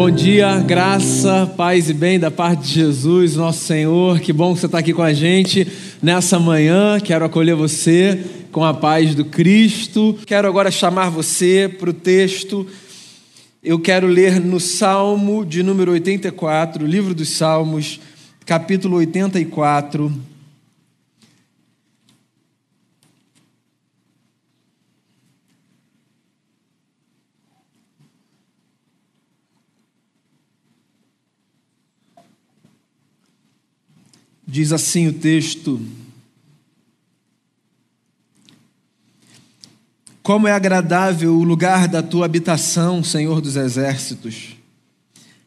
Bom dia, graça, paz e bem da parte de Jesus, nosso Senhor. Que bom que você está aqui com a gente nessa manhã. Quero acolher você com a paz do Cristo. Quero agora chamar você para o texto. Eu quero ler no Salmo de número 84, livro dos Salmos, capítulo 84. Diz assim o texto: Como é agradável o lugar da tua habitação, Senhor dos exércitos.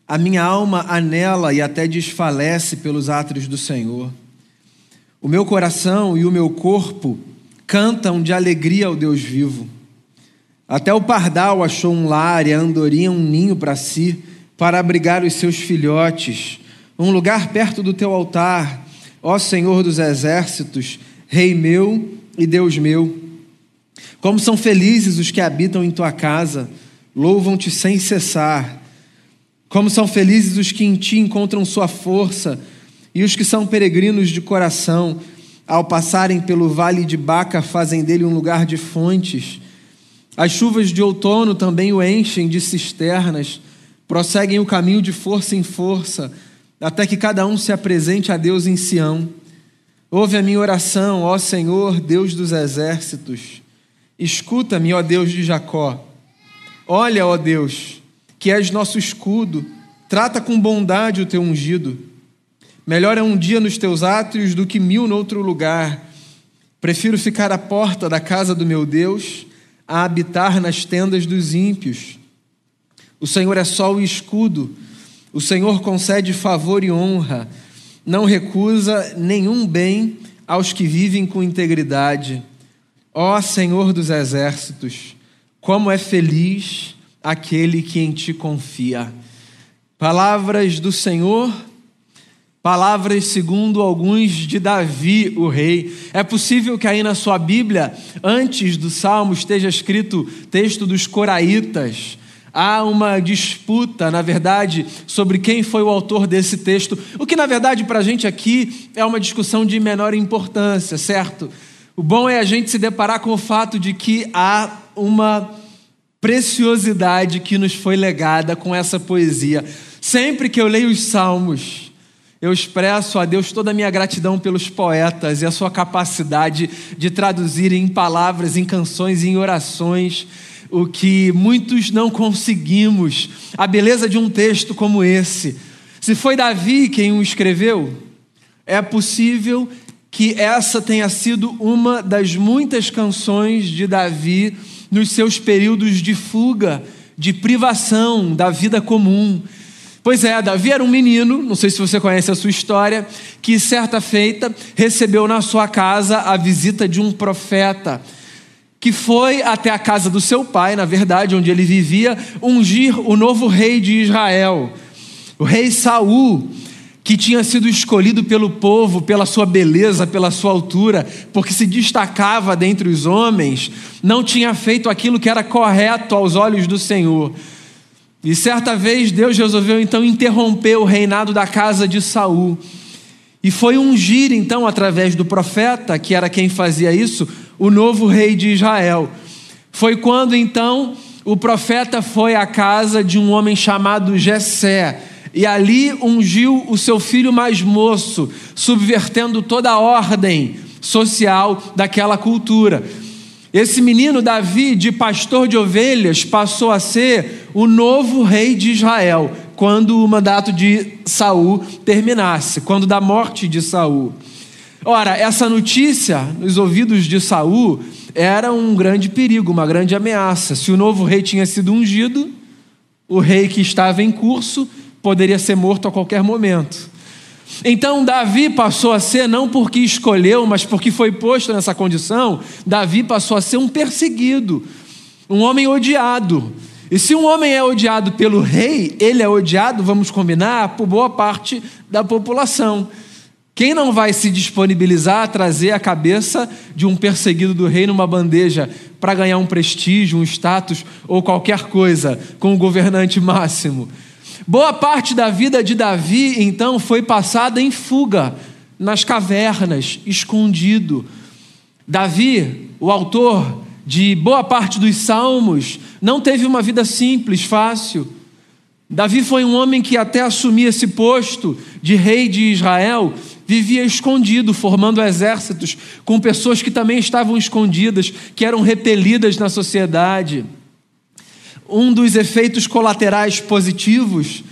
A minha alma anela e até desfalece pelos átrios do Senhor. O meu coração e o meu corpo cantam de alegria ao Deus vivo. Até o pardal achou um lar e a andorinha um ninho para si, para abrigar os seus filhotes, um lugar perto do teu altar Ó Senhor dos exércitos, Rei meu e Deus meu, como são felizes os que habitam em tua casa, louvam-te sem cessar. Como são felizes os que em ti encontram sua força e os que são peregrinos de coração, ao passarem pelo vale de Baca, fazem dele um lugar de fontes. As chuvas de outono também o enchem de cisternas, prosseguem o caminho de força em força até que cada um se apresente a Deus em Sião. Ouve a minha oração, ó Senhor, Deus dos exércitos. Escuta-me, ó Deus de Jacó. Olha, ó Deus, que és nosso escudo, trata com bondade o teu ungido. Melhor é um dia nos teus átrios do que mil noutro lugar. Prefiro ficar à porta da casa do meu Deus a habitar nas tendas dos ímpios. O Senhor é sol e escudo o Senhor concede favor e honra, não recusa nenhum bem aos que vivem com integridade. Ó Senhor dos exércitos, como é feliz aquele que em ti confia. Palavras do Senhor, palavras segundo alguns de Davi, o rei. É possível que aí na sua Bíblia, antes do salmo, esteja escrito texto dos Coraitas Há uma disputa, na verdade, sobre quem foi o autor desse texto, o que, na verdade, para a gente aqui é uma discussão de menor importância, certo? O bom é a gente se deparar com o fato de que há uma preciosidade que nos foi legada com essa poesia. Sempre que eu leio os Salmos, eu expresso a Deus toda a minha gratidão pelos poetas e a sua capacidade de traduzir em palavras, em canções, em orações o que muitos não conseguimos, a beleza de um texto como esse. Se foi Davi quem o escreveu, é possível que essa tenha sido uma das muitas canções de Davi nos seus períodos de fuga, de privação da vida comum. Pois é, Davi era um menino, não sei se você conhece a sua história, que certa feita recebeu na sua casa a visita de um profeta que foi até a casa do seu pai, na verdade, onde ele vivia, ungir o novo rei de Israel, o rei Saul, que tinha sido escolhido pelo povo pela sua beleza, pela sua altura, porque se destacava dentre os homens, não tinha feito aquilo que era correto aos olhos do Senhor. E certa vez Deus resolveu então interromper o reinado da casa de Saul. E foi ungir então através do profeta, que era quem fazia isso, o novo rei de Israel. Foi quando então o profeta foi à casa de um homem chamado Jessé e ali ungiu o seu filho mais moço, subvertendo toda a ordem social daquela cultura. Esse menino Davi, de pastor de ovelhas, passou a ser o novo rei de Israel, quando o mandato de Saul terminasse, quando da morte de Saul. Ora, essa notícia nos ouvidos de Saul era um grande perigo, uma grande ameaça. Se o novo rei tinha sido ungido, o rei que estava em curso poderia ser morto a qualquer momento. Então Davi passou a ser, não porque escolheu, mas porque foi posto nessa condição, Davi passou a ser um perseguido, um homem odiado. E se um homem é odiado pelo rei, ele é odiado, vamos combinar, por boa parte da população. Quem não vai se disponibilizar a trazer a cabeça de um perseguido do rei numa bandeja para ganhar um prestígio, um status ou qualquer coisa com o governante máximo? Boa parte da vida de Davi, então, foi passada em fuga, nas cavernas, escondido. Davi, o autor de boa parte dos salmos, não teve uma vida simples, fácil. Davi foi um homem que, até assumir esse posto de rei de Israel, vivia escondido, formando exércitos com pessoas que também estavam escondidas, que eram repelidas na sociedade. Um dos efeitos colaterais positivos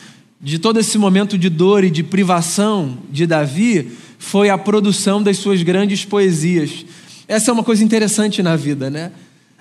de todo esse momento de dor e de privação de Davi foi a produção das suas grandes poesias. Essa é uma coisa interessante na vida, né?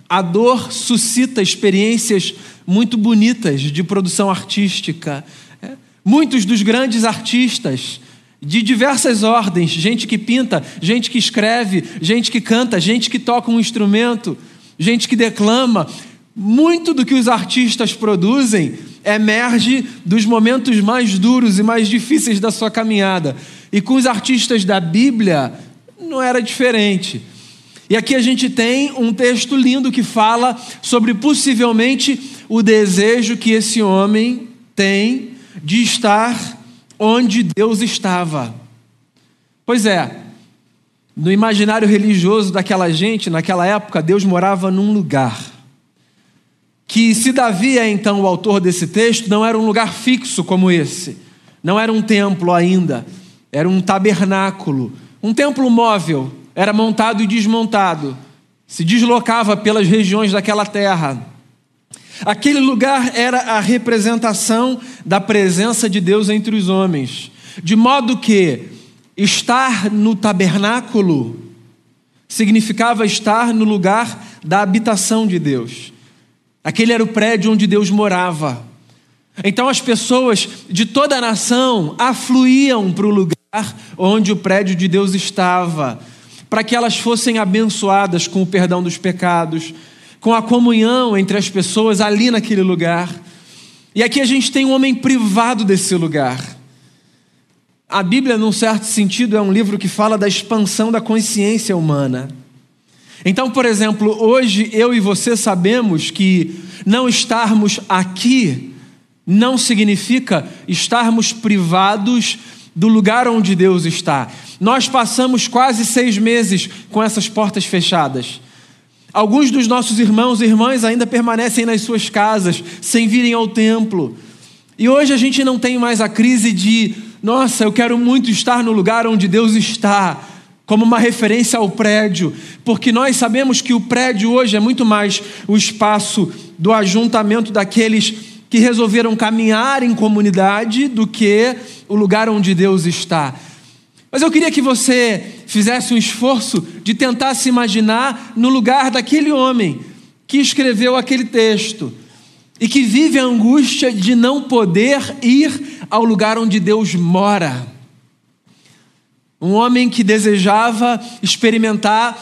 A dor suscita experiências muito bonitas de produção artística. É. Muitos dos grandes artistas, de diversas ordens, gente que pinta, gente que escreve, gente que canta, gente que toca um instrumento, gente que declama, muito do que os artistas produzem emerge dos momentos mais duros e mais difíceis da sua caminhada. E com os artistas da Bíblia não era diferente. E aqui a gente tem um texto lindo que fala sobre possivelmente o desejo que esse homem tem de estar onde Deus estava. Pois é, no imaginário religioso daquela gente, naquela época, Deus morava num lugar. Que, se Davi é então o autor desse texto, não era um lugar fixo como esse, não era um templo ainda, era um tabernáculo, um templo móvel, era montado e desmontado, se deslocava pelas regiões daquela terra. Aquele lugar era a representação da presença de Deus entre os homens, de modo que estar no tabernáculo significava estar no lugar da habitação de Deus. Aquele era o prédio onde Deus morava. Então as pessoas de toda a nação afluíam para o lugar onde o prédio de Deus estava para que elas fossem abençoadas com o perdão dos pecados, com a comunhão entre as pessoas ali naquele lugar. E aqui a gente tem um homem privado desse lugar. A Bíblia, num certo sentido, é um livro que fala da expansão da consciência humana. Então, por exemplo, hoje eu e você sabemos que não estarmos aqui não significa estarmos privados do lugar onde Deus está. Nós passamos quase seis meses com essas portas fechadas. Alguns dos nossos irmãos e irmãs ainda permanecem nas suas casas, sem virem ao templo. E hoje a gente não tem mais a crise de, nossa, eu quero muito estar no lugar onde Deus está, como uma referência ao prédio, porque nós sabemos que o prédio hoje é muito mais o espaço do ajuntamento daqueles que resolveram caminhar em comunidade do que o lugar onde Deus está. Mas eu queria que você fizesse um esforço de tentar se imaginar no lugar daquele homem que escreveu aquele texto e que vive a angústia de não poder ir ao lugar onde Deus mora. Um homem que desejava experimentar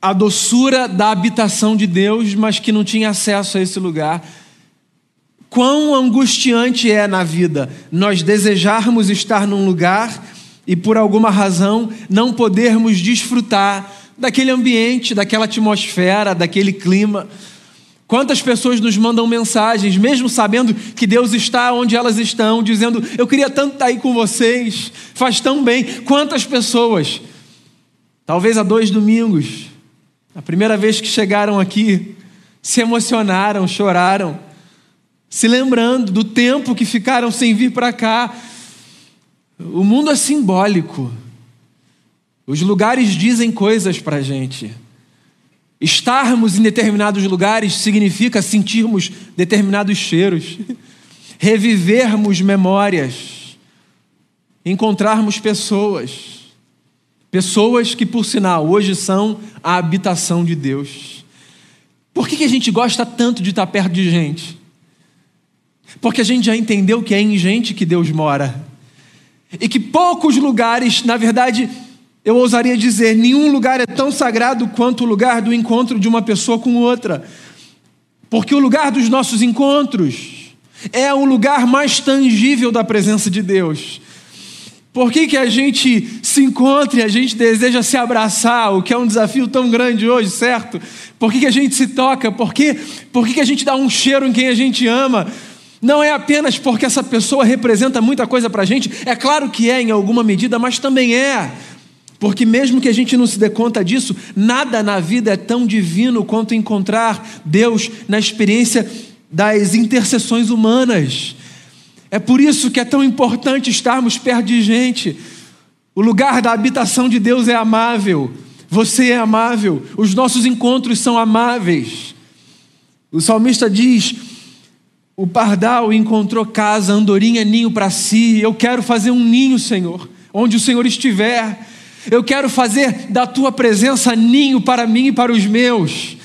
a doçura da habitação de Deus, mas que não tinha acesso a esse lugar Quão angustiante é na vida nós desejarmos estar num lugar e por alguma razão não podermos desfrutar daquele ambiente, daquela atmosfera, daquele clima. Quantas pessoas nos mandam mensagens, mesmo sabendo que Deus está onde elas estão, dizendo: Eu queria tanto estar aí com vocês, faz tão bem. Quantas pessoas, talvez há dois domingos, a primeira vez que chegaram aqui, se emocionaram, choraram se lembrando do tempo que ficaram sem vir para cá. O mundo é simbólico. Os lugares dizem coisas para a gente. Estarmos em determinados lugares significa sentirmos determinados cheiros, revivermos memórias, encontrarmos pessoas, pessoas que, por sinal, hoje são a habitação de Deus. Por que, que a gente gosta tanto de estar perto de gente? Porque a gente já entendeu que é em gente que Deus mora. E que poucos lugares, na verdade, eu ousaria dizer, nenhum lugar é tão sagrado quanto o lugar do encontro de uma pessoa com outra. Porque o lugar dos nossos encontros é o lugar mais tangível da presença de Deus. Por que, que a gente se encontra e a gente deseja se abraçar, o que é um desafio tão grande hoje, certo? Por que, que a gente se toca? Por, que, por que, que a gente dá um cheiro em quem a gente ama? Não é apenas porque essa pessoa representa muita coisa para a gente, é claro que é em alguma medida, mas também é porque, mesmo que a gente não se dê conta disso, nada na vida é tão divino quanto encontrar Deus na experiência das intercessões humanas. É por isso que é tão importante estarmos perto de gente. O lugar da habitação de Deus é amável, você é amável, os nossos encontros são amáveis. O salmista diz: o pardal encontrou casa, andorinha, ninho para si. Eu quero fazer um ninho, Senhor, onde o Senhor estiver. Eu quero fazer da tua presença ninho para mim e para os meus.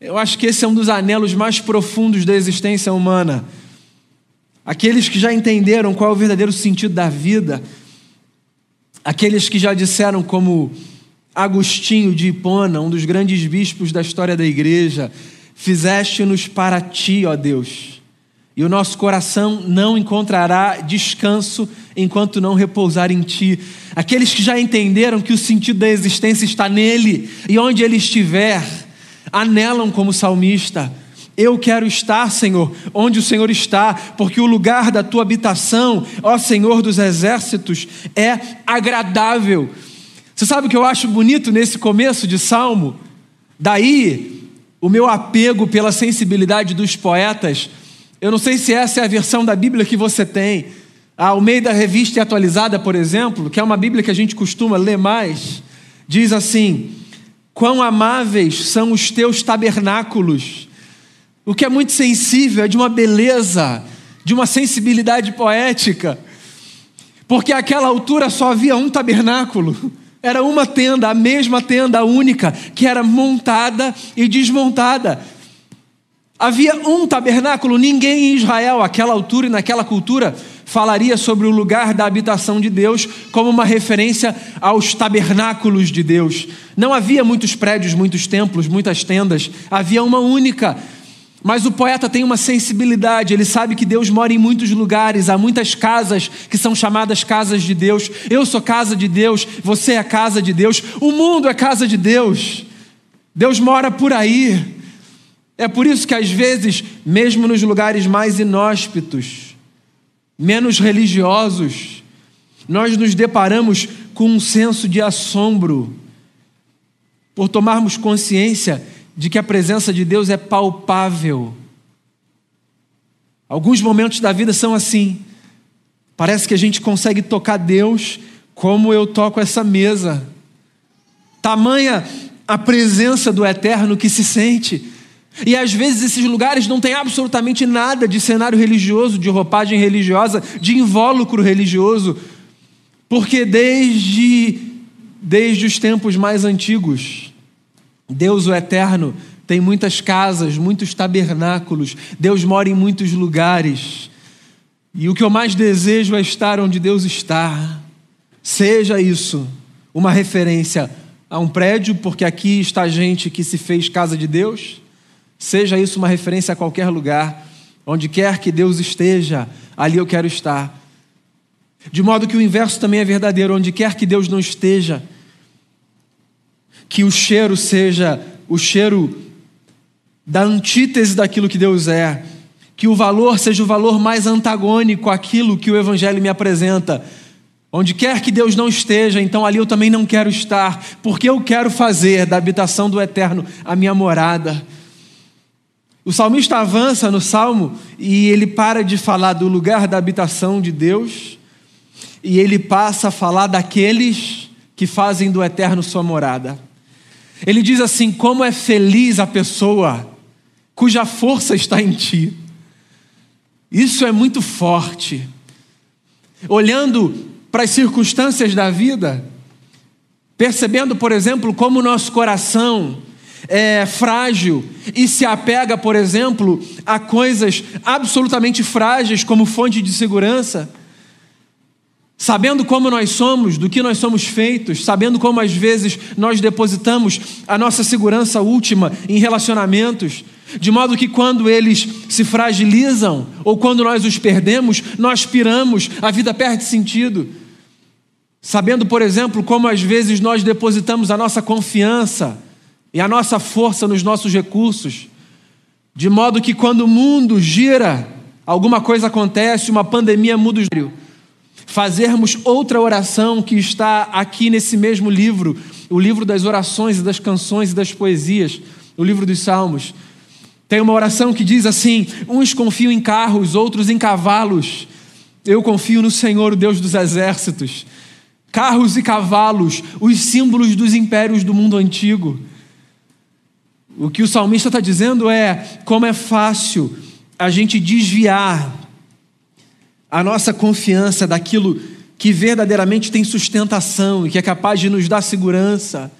Eu acho que esse é um dos anelos mais profundos da existência humana. Aqueles que já entenderam qual é o verdadeiro sentido da vida, aqueles que já disseram, como Agostinho de Hipona, um dos grandes bispos da história da igreja, fizeste-nos para ti, ó Deus e o nosso coração não encontrará descanso enquanto não repousar em Ti. Aqueles que já entenderam que o sentido da existência está nele e onde Ele estiver, anelam como salmista. Eu quero estar, Senhor, onde o Senhor está, porque o lugar da tua habitação, ó Senhor dos exércitos, é agradável. Você sabe o que eu acho bonito nesse começo de salmo? Daí, o meu apego pela sensibilidade dos poetas eu não sei se essa é a versão da Bíblia que você tem. Ao meio da revista atualizada, por exemplo, que é uma Bíblia que a gente costuma ler mais, diz assim: Quão amáveis são os teus tabernáculos. O que é muito sensível, é de uma beleza, de uma sensibilidade poética. Porque àquela altura só havia um tabernáculo. Era uma tenda, a mesma tenda, única, que era montada e desmontada. Havia um tabernáculo, ninguém em Israel, àquela altura e naquela cultura, falaria sobre o lugar da habitação de Deus como uma referência aos tabernáculos de Deus. Não havia muitos prédios, muitos templos, muitas tendas, havia uma única. Mas o poeta tem uma sensibilidade, ele sabe que Deus mora em muitos lugares, há muitas casas que são chamadas casas de Deus. Eu sou casa de Deus, você é casa de Deus, o mundo é casa de Deus. Deus mora por aí. É por isso que, às vezes, mesmo nos lugares mais inóspitos, menos religiosos, nós nos deparamos com um senso de assombro por tomarmos consciência de que a presença de Deus é palpável. Alguns momentos da vida são assim. Parece que a gente consegue tocar Deus como eu toco essa mesa. Tamanha a presença do eterno que se sente e às vezes esses lugares não têm absolutamente nada de cenário religioso, de roupagem religiosa, de invólucro religioso, porque desde, desde os tempos mais antigos, Deus o Eterno tem muitas casas, muitos tabernáculos, Deus mora em muitos lugares. E o que eu mais desejo é estar onde Deus está. Seja isso uma referência a um prédio, porque aqui está gente que se fez casa de Deus Seja isso uma referência a qualquer lugar, onde quer que Deus esteja, ali eu quero estar. De modo que o inverso também é verdadeiro, onde quer que Deus não esteja, que o cheiro seja o cheiro da antítese daquilo que Deus é, que o valor seja o valor mais antagônico àquilo que o Evangelho me apresenta. Onde quer que Deus não esteja, então ali eu também não quero estar, porque eu quero fazer da habitação do eterno a minha morada. O salmista avança no salmo e ele para de falar do lugar da habitação de Deus e ele passa a falar daqueles que fazem do eterno sua morada. Ele diz assim: Como é feliz a pessoa cuja força está em ti. Isso é muito forte. Olhando para as circunstâncias da vida, percebendo, por exemplo, como o nosso coração é, frágil e se apega, por exemplo, a coisas absolutamente frágeis como fonte de segurança, sabendo como nós somos, do que nós somos feitos, sabendo como às vezes nós depositamos a nossa segurança última em relacionamentos, de modo que quando eles se fragilizam ou quando nós os perdemos, nós piramos, a vida perde sentido. Sabendo, por exemplo, como às vezes nós depositamos a nossa confiança, e a nossa força nos nossos recursos, de modo que quando o mundo gira alguma coisa acontece, uma pandemia muda o fazermos outra oração que está aqui nesse mesmo livro, o livro das orações e das canções e das poesias, o livro dos Salmos. Tem uma oração que diz assim: uns confiam em carros, outros em cavalos. Eu confio no Senhor, o Deus dos exércitos. Carros e cavalos, os símbolos dos impérios do mundo antigo. O que o salmista está dizendo é como é fácil a gente desviar a nossa confiança daquilo que verdadeiramente tem sustentação e que é capaz de nos dar segurança.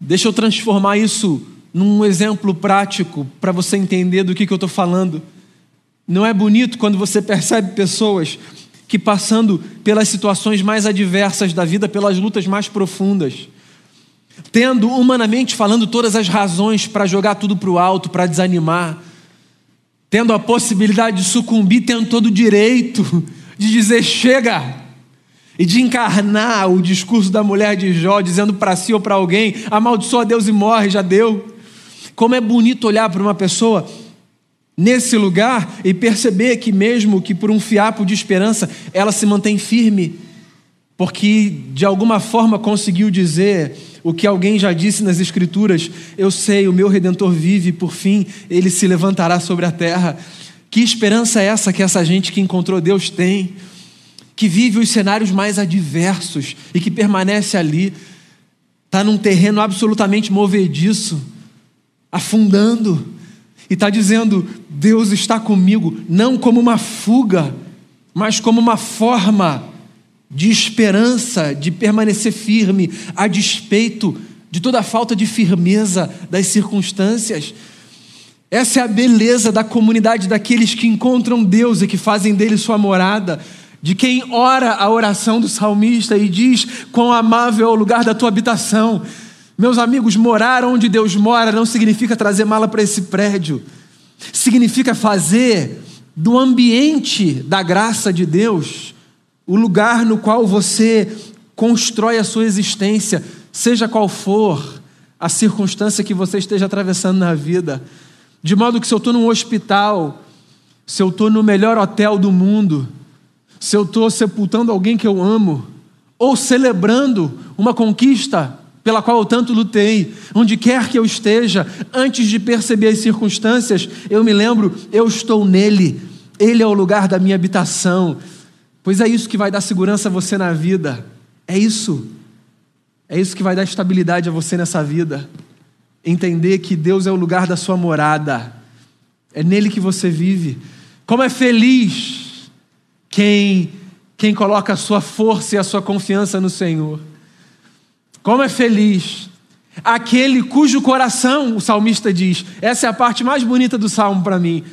Deixa eu transformar isso num exemplo prático para você entender do que, que eu estou falando. Não é bonito quando você percebe pessoas que, passando pelas situações mais adversas da vida, pelas lutas mais profundas, tendo humanamente falando todas as razões para jogar tudo para o alto, para desanimar, tendo a possibilidade de sucumbir, tendo todo o direito de dizer chega e de encarnar o discurso da mulher de Jó, dizendo para si ou para alguém: amaldiçoa Deus e morre, já deu. Como é bonito olhar para uma pessoa nesse lugar e perceber que, mesmo que por um fiapo de esperança, ela se mantém firme, porque de alguma forma conseguiu dizer o que alguém já disse nas Escrituras: Eu sei, o meu redentor vive, por fim ele se levantará sobre a terra. Que esperança é essa que essa gente que encontrou Deus tem? Que vive os cenários mais adversos e que permanece ali, está num terreno absolutamente movediço, afundando, e está dizendo: Deus está comigo, não como uma fuga, mas como uma forma de esperança, de permanecer firme, a despeito de toda a falta de firmeza das circunstâncias. Essa é a beleza da comunidade daqueles que encontram Deus e que fazem dele sua morada, de quem ora a oração do salmista e diz: Quão amável é o lugar da tua habitação. Meus amigos, morar onde Deus mora não significa trazer mala para esse prédio, significa fazer do ambiente da graça de Deus o lugar no qual você constrói a sua existência, seja qual for a circunstância que você esteja atravessando na vida. De modo que se eu estou num hospital, se eu estou no melhor hotel do mundo, se eu estou sepultando alguém que eu amo, ou celebrando uma conquista pela qual eu tanto lutei, onde quer que eu esteja, antes de perceber as circunstâncias, eu me lembro, eu estou nele, ele é o lugar da minha habitação, Pois é isso que vai dar segurança a você na vida. É isso. É isso que vai dar estabilidade a você nessa vida. Entender que Deus é o lugar da sua morada. É nele que você vive. Como é feliz quem quem coloca a sua força e a sua confiança no Senhor. Como é feliz aquele cujo coração, o salmista diz, essa é a parte mais bonita do salmo para mim.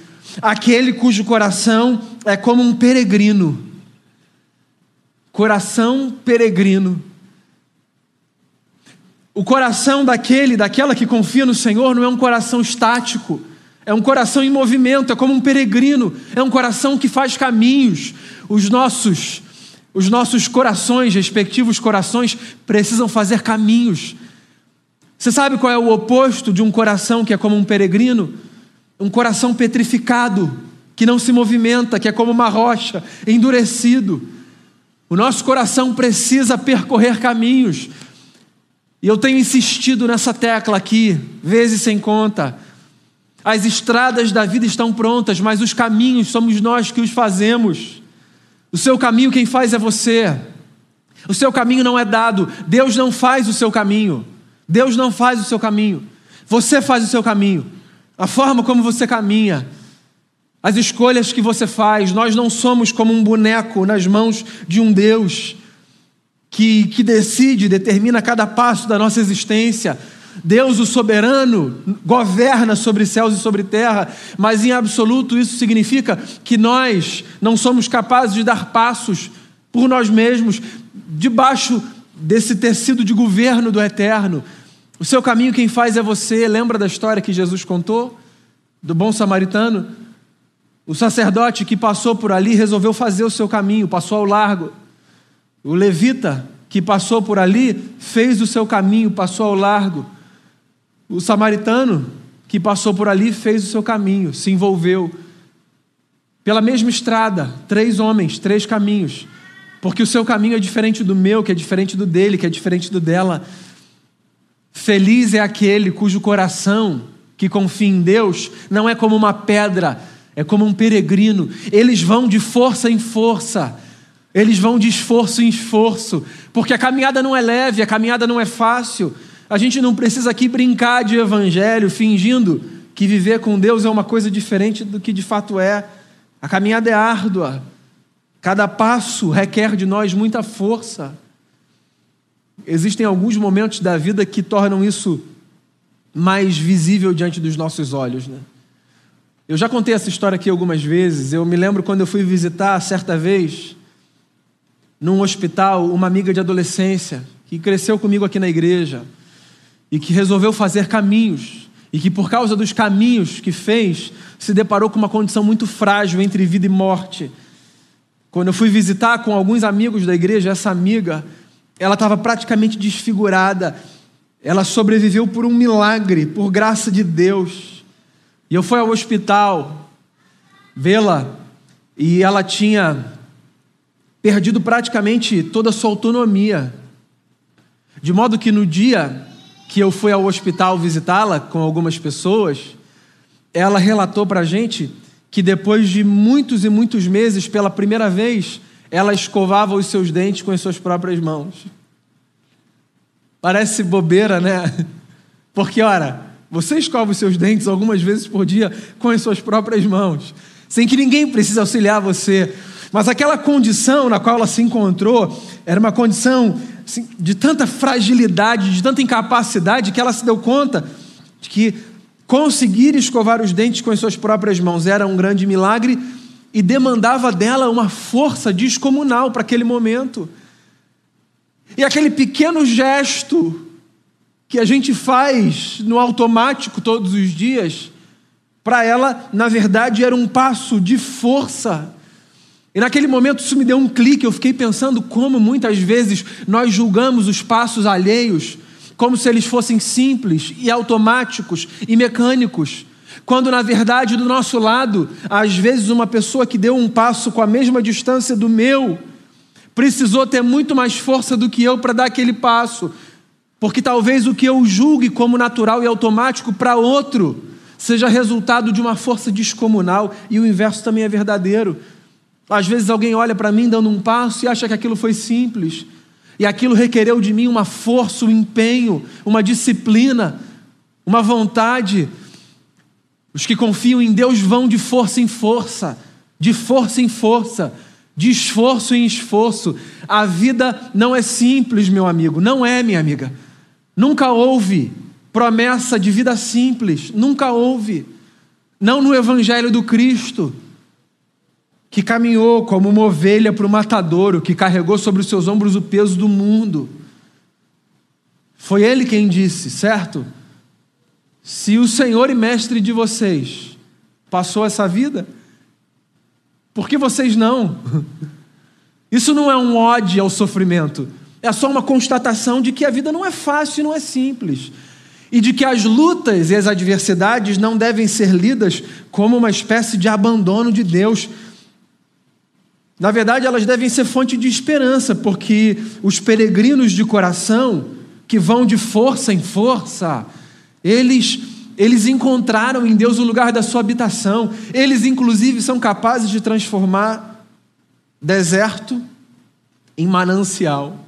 Aquele cujo coração é como um peregrino coração peregrino. O coração daquele, daquela que confia no Senhor, não é um coração estático, é um coração em movimento, é como um peregrino, é um coração que faz caminhos. Os nossos, os nossos corações, respectivos corações, precisam fazer caminhos. Você sabe qual é o oposto de um coração que é como um peregrino? Um coração petrificado, que não se movimenta, que é como uma rocha, endurecido. O nosso coração precisa percorrer caminhos. E eu tenho insistido nessa tecla aqui, vezes sem conta. As estradas da vida estão prontas, mas os caminhos somos nós que os fazemos. O seu caminho quem faz é você. O seu caminho não é dado. Deus não faz o seu caminho. Deus não faz o seu caminho. Você faz o seu caminho. A forma como você caminha as escolhas que você faz. Nós não somos como um boneco nas mãos de um Deus que, que decide, determina cada passo da nossa existência. Deus, o soberano, governa sobre céus e sobre terra, mas em absoluto isso significa que nós não somos capazes de dar passos por nós mesmos, debaixo desse tecido de governo do eterno. O seu caminho quem faz é você. Lembra da história que Jesus contou? Do bom samaritano? O sacerdote que passou por ali resolveu fazer o seu caminho, passou ao largo. O levita que passou por ali fez o seu caminho, passou ao largo. O samaritano que passou por ali fez o seu caminho, se envolveu. pela mesma estrada, três homens, três caminhos, porque o seu caminho é diferente do meu, que é diferente do dele, que é diferente do dela. Feliz é aquele cujo coração que confia em Deus não é como uma pedra, é como um peregrino. Eles vão de força em força, eles vão de esforço em esforço, porque a caminhada não é leve, a caminhada não é fácil. A gente não precisa aqui brincar de evangelho, fingindo que viver com Deus é uma coisa diferente do que de fato é. A caminhada é árdua. Cada passo requer de nós muita força. Existem alguns momentos da vida que tornam isso mais visível diante dos nossos olhos, né? Eu já contei essa história aqui algumas vezes. Eu me lembro quando eu fui visitar certa vez num hospital uma amiga de adolescência que cresceu comigo aqui na igreja e que resolveu fazer caminhos e que por causa dos caminhos que fez se deparou com uma condição muito frágil entre vida e morte. Quando eu fui visitar com alguns amigos da igreja, essa amiga, ela estava praticamente desfigurada. Ela sobreviveu por um milagre, por graça de Deus. E eu fui ao hospital vê-la e ela tinha perdido praticamente toda a sua autonomia. De modo que no dia que eu fui ao hospital visitá-la com algumas pessoas, ela relatou para a gente que depois de muitos e muitos meses, pela primeira vez, ela escovava os seus dentes com as suas próprias mãos. Parece bobeira, né? Porque, ora, você escova os seus dentes algumas vezes por dia com as suas próprias mãos, sem que ninguém precise auxiliar você. Mas aquela condição na qual ela se encontrou era uma condição assim, de tanta fragilidade, de tanta incapacidade, que ela se deu conta de que conseguir escovar os dentes com as suas próprias mãos era um grande milagre e demandava dela uma força descomunal para aquele momento. E aquele pequeno gesto que a gente faz no automático todos os dias, para ela, na verdade, era um passo de força. E naquele momento isso me deu um clique, eu fiquei pensando como muitas vezes nós julgamos os passos alheios como se eles fossem simples e automáticos e mecânicos. Quando na verdade do nosso lado, às vezes uma pessoa que deu um passo com a mesma distância do meu, precisou ter muito mais força do que eu para dar aquele passo, porque talvez o que eu julgue como natural e automático para outro seja resultado de uma força descomunal e o inverso também é verdadeiro. Às vezes alguém olha para mim dando um passo e acha que aquilo foi simples, e aquilo requereu de mim uma força, um empenho, uma disciplina, uma vontade. Os que confiam em Deus vão de força em força, de força em força, de esforço em esforço. A vida não é simples, meu amigo, não é, minha amiga. Nunca houve promessa de vida simples, nunca houve. Não no Evangelho do Cristo, que caminhou como uma ovelha para o matadouro, que carregou sobre os seus ombros o peso do mundo. Foi ele quem disse, certo? Se o Senhor e Mestre de vocês passou essa vida, por que vocês não? Isso não é um ódio ao sofrimento. É só uma constatação de que a vida não é fácil e não é simples. E de que as lutas e as adversidades não devem ser lidas como uma espécie de abandono de Deus. Na verdade, elas devem ser fonte de esperança, porque os peregrinos de coração, que vão de força em força, eles, eles encontraram em Deus o lugar da sua habitação. Eles, inclusive, são capazes de transformar deserto em manancial.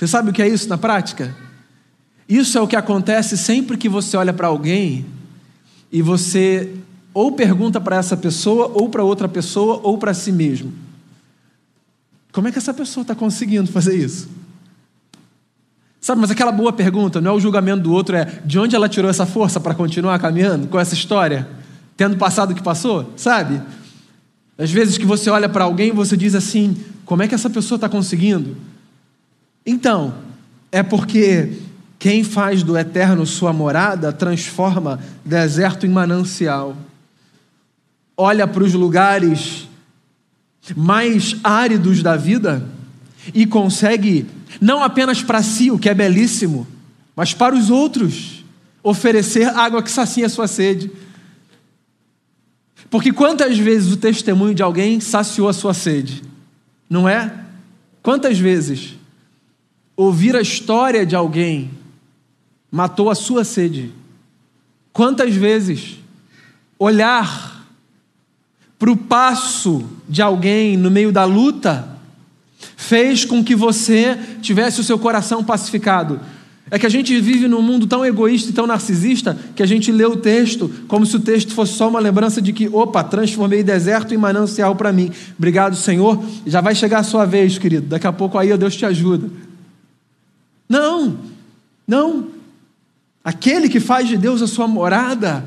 Você sabe o que é isso na prática? Isso é o que acontece sempre que você olha para alguém e você ou pergunta para essa pessoa, ou para outra pessoa, ou para si mesmo. Como é que essa pessoa está conseguindo fazer isso? Sabe, mas aquela boa pergunta, não é o julgamento do outro, é de onde ela tirou essa força para continuar caminhando com essa história, tendo passado o que passou, sabe? Às vezes que você olha para alguém e você diz assim: como é que essa pessoa está conseguindo? Então, é porque quem faz do eterno sua morada transforma deserto em manancial. Olha para os lugares mais áridos da vida e consegue, não apenas para si, o que é belíssimo, mas para os outros, oferecer água que sacia a sua sede. Porque quantas vezes o testemunho de alguém saciou a sua sede? Não é? Quantas vezes ouvir a história de alguém matou a sua sede? Quantas vezes olhar para o passo de alguém no meio da luta fez com que você tivesse o seu coração pacificado? É que a gente vive num mundo tão egoísta e tão narcisista que a gente lê o texto como se o texto fosse só uma lembrança de que, opa, transformei deserto em manancial para mim. Obrigado, Senhor. Já vai chegar a sua vez, querido. Daqui a pouco aí Deus te ajuda. Não, não. Aquele que faz de Deus a sua morada,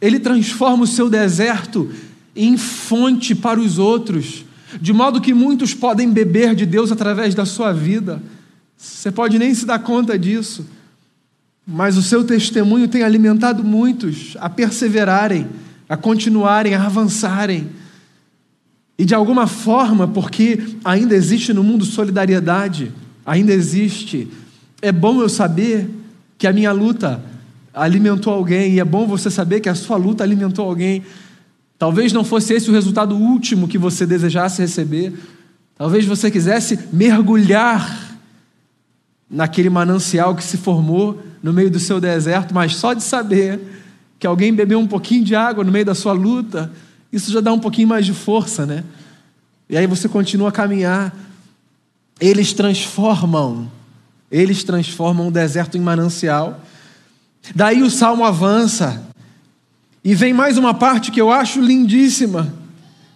ele transforma o seu deserto em fonte para os outros, de modo que muitos podem beber de Deus através da sua vida. Você pode nem se dar conta disso, mas o seu testemunho tem alimentado muitos a perseverarem, a continuarem, a avançarem. E de alguma forma, porque ainda existe no mundo solidariedade, ainda existe, é bom eu saber que a minha luta alimentou alguém, e é bom você saber que a sua luta alimentou alguém. Talvez não fosse esse o resultado último que você desejasse receber, talvez você quisesse mergulhar naquele manancial que se formou no meio do seu deserto, mas só de saber que alguém bebeu um pouquinho de água no meio da sua luta, isso já dá um pouquinho mais de força, né? E aí você continua a caminhar. Eles transformam, eles transformam o deserto em manancial. Daí o salmo avança e vem mais uma parte que eu acho lindíssima.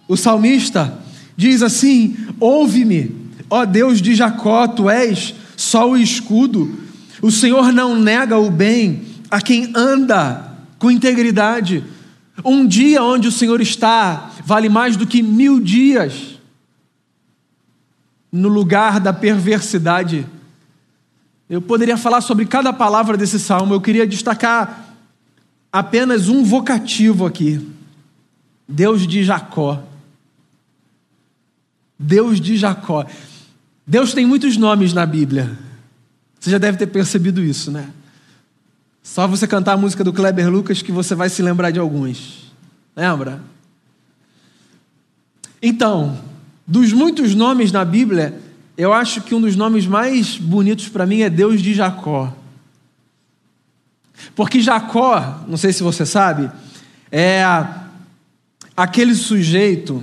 O salmista diz assim: Ouve-me, ó Deus de Jacó, tu és só o escudo. O Senhor não nega o bem a quem anda com integridade. Um dia onde o Senhor está vale mais do que mil dias no lugar da perversidade. Eu poderia falar sobre cada palavra desse salmo, eu queria destacar apenas um vocativo aqui. Deus de Jacó. Deus de Jacó. Deus tem muitos nomes na Bíblia. Você já deve ter percebido isso, né? Só você cantar a música do Kleber Lucas que você vai se lembrar de alguns. Lembra? Então, dos muitos nomes na Bíblia, eu acho que um dos nomes mais bonitos para mim é Deus de Jacó. Porque Jacó, não sei se você sabe, é aquele sujeito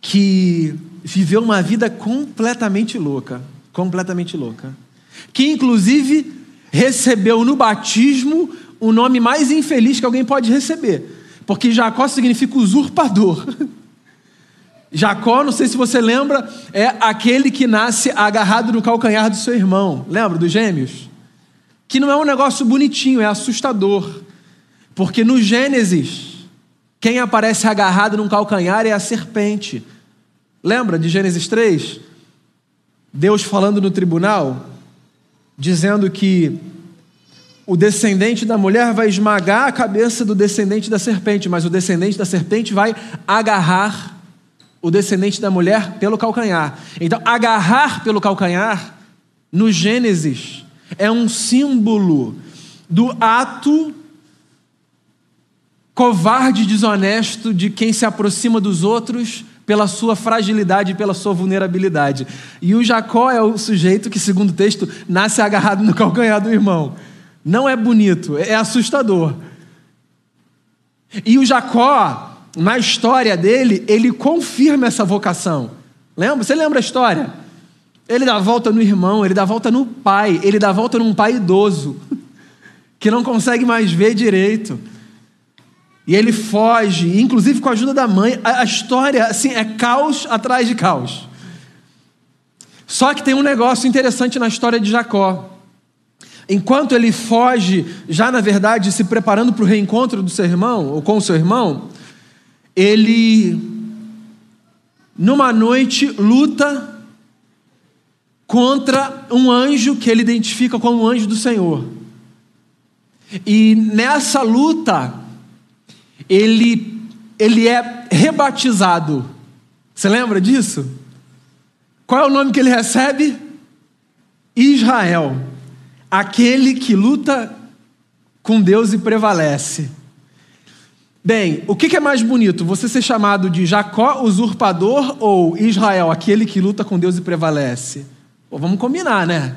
que viveu uma vida completamente louca, completamente louca, que inclusive recebeu no batismo o nome mais infeliz que alguém pode receber, porque Jacó significa usurpador. Jacó, não sei se você lembra, é aquele que nasce agarrado no calcanhar do seu irmão. Lembra dos gêmeos? Que não é um negócio bonitinho, é assustador. Porque no Gênesis, quem aparece agarrado num calcanhar é a serpente. Lembra de Gênesis 3? Deus falando no tribunal, dizendo que o descendente da mulher vai esmagar a cabeça do descendente da serpente, mas o descendente da serpente vai agarrar o descendente da mulher pelo calcanhar. Então, agarrar pelo calcanhar, no Gênesis, é um símbolo do ato covarde e desonesto de quem se aproxima dos outros pela sua fragilidade e pela sua vulnerabilidade. E o Jacó é o sujeito que, segundo o texto, nasce agarrado no calcanhar do irmão. Não é bonito, é assustador. E o Jacó, na história dele, ele confirma essa vocação. Lembra? Você lembra a história? Ele dá a volta no irmão, ele dá a volta no pai, ele dá a volta num pai idoso, que não consegue mais ver direito. E ele foge, inclusive com a ajuda da mãe. A, história, assim, é caos atrás de caos. Só que tem um negócio interessante na história de Jacó. Enquanto ele foge, já na verdade se preparando para o reencontro do seu irmão, ou com o seu irmão, ele, numa noite, luta contra um anjo que ele identifica como o anjo do Senhor. E nessa luta, ele, ele é rebatizado. Você lembra disso? Qual é o nome que ele recebe? Israel, aquele que luta com Deus e prevalece. Bem, o que é mais bonito? Você ser chamado de Jacó, usurpador, ou Israel, aquele que luta com Deus e prevalece? Pô, vamos combinar, né?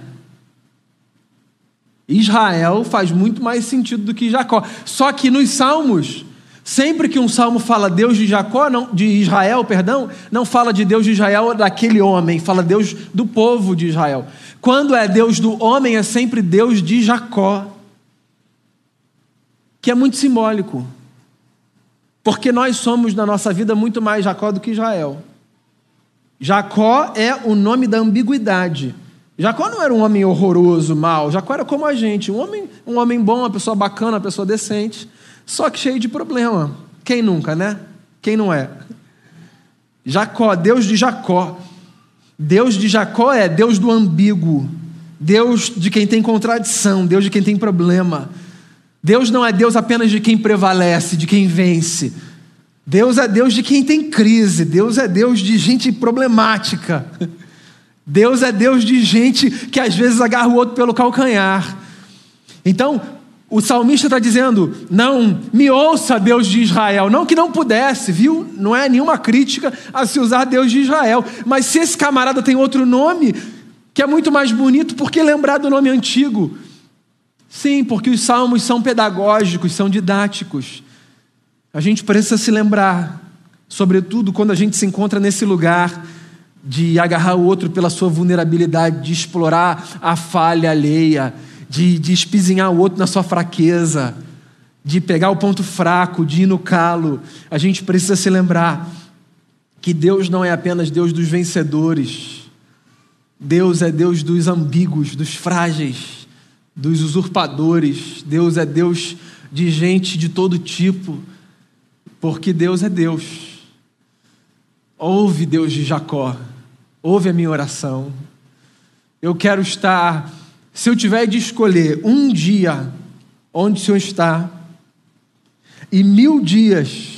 Israel faz muito mais sentido do que Jacó. Só que nos Salmos, sempre que um salmo fala Deus de Jacó, não, de Israel, perdão, não fala de Deus de Israel daquele homem, fala Deus do povo de Israel. Quando é Deus do homem, é sempre Deus de Jacó. Que é muito simbólico. Porque nós somos na nossa vida muito mais Jacó do que Israel. Jacó é o nome da ambiguidade. Jacó não era um homem horroroso, mau. Jacó era como a gente, um homem, um homem bom, uma pessoa bacana, uma pessoa decente, só que cheio de problema. Quem nunca, né? Quem não é? Jacó, Deus de Jacó. Deus de Jacó é Deus do ambíguo, Deus de quem tem contradição, Deus de quem tem problema. Deus não é Deus apenas de quem prevalece, de quem vence. Deus é Deus de quem tem crise, Deus é Deus de gente problemática. Deus é Deus de gente que às vezes agarra o outro pelo calcanhar. Então, o salmista está dizendo: não, me ouça, Deus de Israel. Não que não pudesse, viu? Não é nenhuma crítica a se usar Deus de Israel. Mas se esse camarada tem outro nome, que é muito mais bonito, por que lembrar do nome antigo? Sim, porque os salmos são pedagógicos, são didáticos. A gente precisa se lembrar, sobretudo quando a gente se encontra nesse lugar de agarrar o outro pela sua vulnerabilidade, de explorar a falha alheia, de, de espizinhar o outro na sua fraqueza, de pegar o ponto fraco, de ir no calo. A gente precisa se lembrar que Deus não é apenas Deus dos vencedores, Deus é Deus dos ambíguos, dos frágeis, dos usurpadores, Deus é Deus de gente de todo tipo, porque Deus é Deus. Ouve, Deus de Jacó, ouve a minha oração. Eu quero estar, se eu tiver de escolher um dia onde o Senhor está e mil dias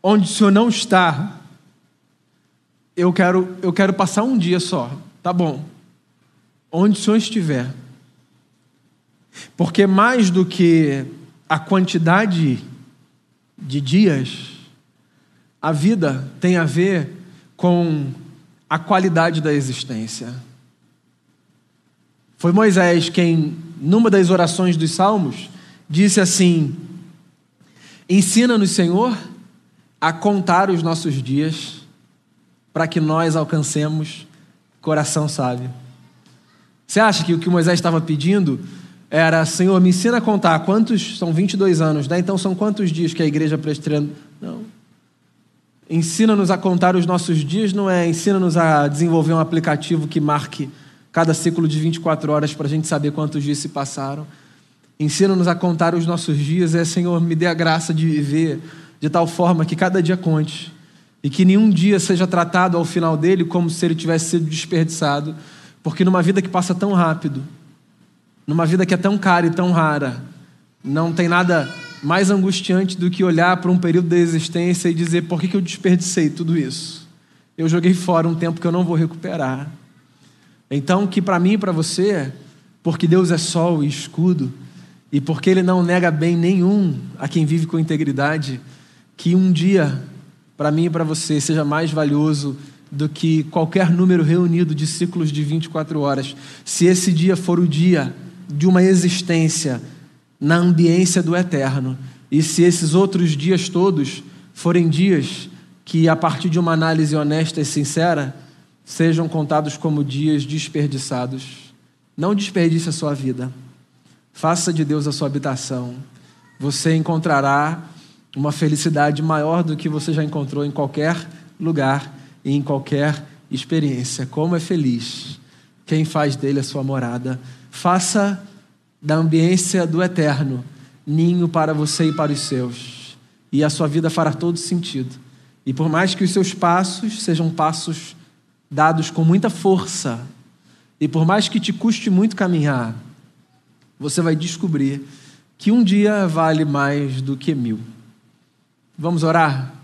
onde o Senhor não está, eu quero, eu quero passar um dia só, tá bom? Onde o Senhor estiver. Porque mais do que a quantidade de dias, a vida tem a ver com a qualidade da existência. Foi Moisés quem, numa das orações dos Salmos, disse assim: Ensina-nos, Senhor, a contar os nossos dias, para que nós alcancemos coração sábio. Você acha que o que Moisés estava pedindo era: Senhor, me ensina a contar quantos. São 22 anos, né? Então são quantos dias que a igreja presbiteriana. Não. Ensina-nos a contar os nossos dias, não é ensina-nos a desenvolver um aplicativo que marque cada ciclo de 24 horas para a gente saber quantos dias se passaram. Ensina-nos a contar os nossos dias, é Senhor, me dê a graça de viver de tal forma que cada dia conte e que nenhum dia seja tratado ao final dele como se ele tivesse sido desperdiçado, porque numa vida que passa tão rápido, numa vida que é tão cara e tão rara, não tem nada mais angustiante do que olhar para um período da existência e dizer: por que, eu desperdicei tudo isso? Eu joguei fora um tempo que eu não vou recuperar. Então, que para mim e para você, porque Deus é sol e escudo, e porque Ele não nega bem nenhum a quem vive com integridade, que um dia, para mim e para você, seja mais valioso do que qualquer número reunido de ciclos de 24 horas, se esse dia for o dia de uma existência na ambiência do eterno. E se esses outros dias todos forem dias que, a partir de uma análise honesta e sincera, sejam contados como dias desperdiçados. Não desperdice a sua vida. Faça de Deus a sua habitação. Você encontrará uma felicidade maior do que você já encontrou em qualquer lugar e em qualquer experiência. Como é feliz quem faz dele a sua morada. Faça da ambiência do eterno, ninho para você e para os seus. E a sua vida fará todo sentido. E por mais que os seus passos sejam passos dados com muita força, e por mais que te custe muito caminhar, você vai descobrir que um dia vale mais do que mil. Vamos orar?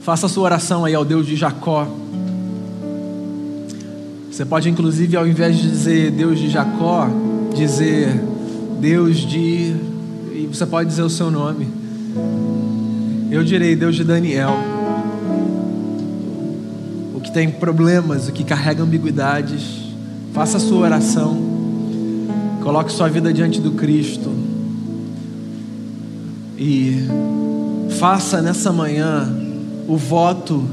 Faça a sua oração aí ao Deus de Jacó. Você pode, inclusive, ao invés de dizer Deus de Jacó, dizer Deus de. E você pode dizer o seu nome. Eu direi Deus de Daniel. O que tem problemas, o que carrega ambiguidades. Faça a sua oração. Coloque sua vida diante do Cristo. E faça nessa manhã o voto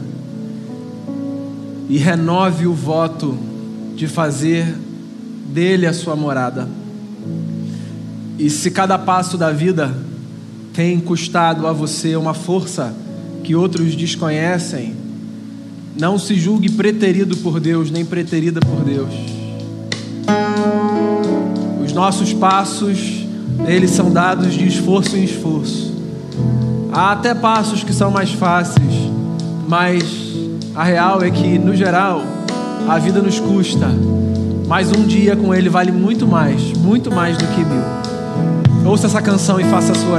e renove o voto de fazer dele a sua morada. E se cada passo da vida tem custado a você uma força que outros desconhecem, não se julgue preterido por Deus, nem preterida por Deus. Os nossos passos, eles são dados de esforço em esforço. Há até passos que são mais fáceis, mas a real é que, no geral, a vida nos custa. Mas um dia com Ele vale muito mais, muito mais do que mil. Ouça essa canção e faça a sua oração.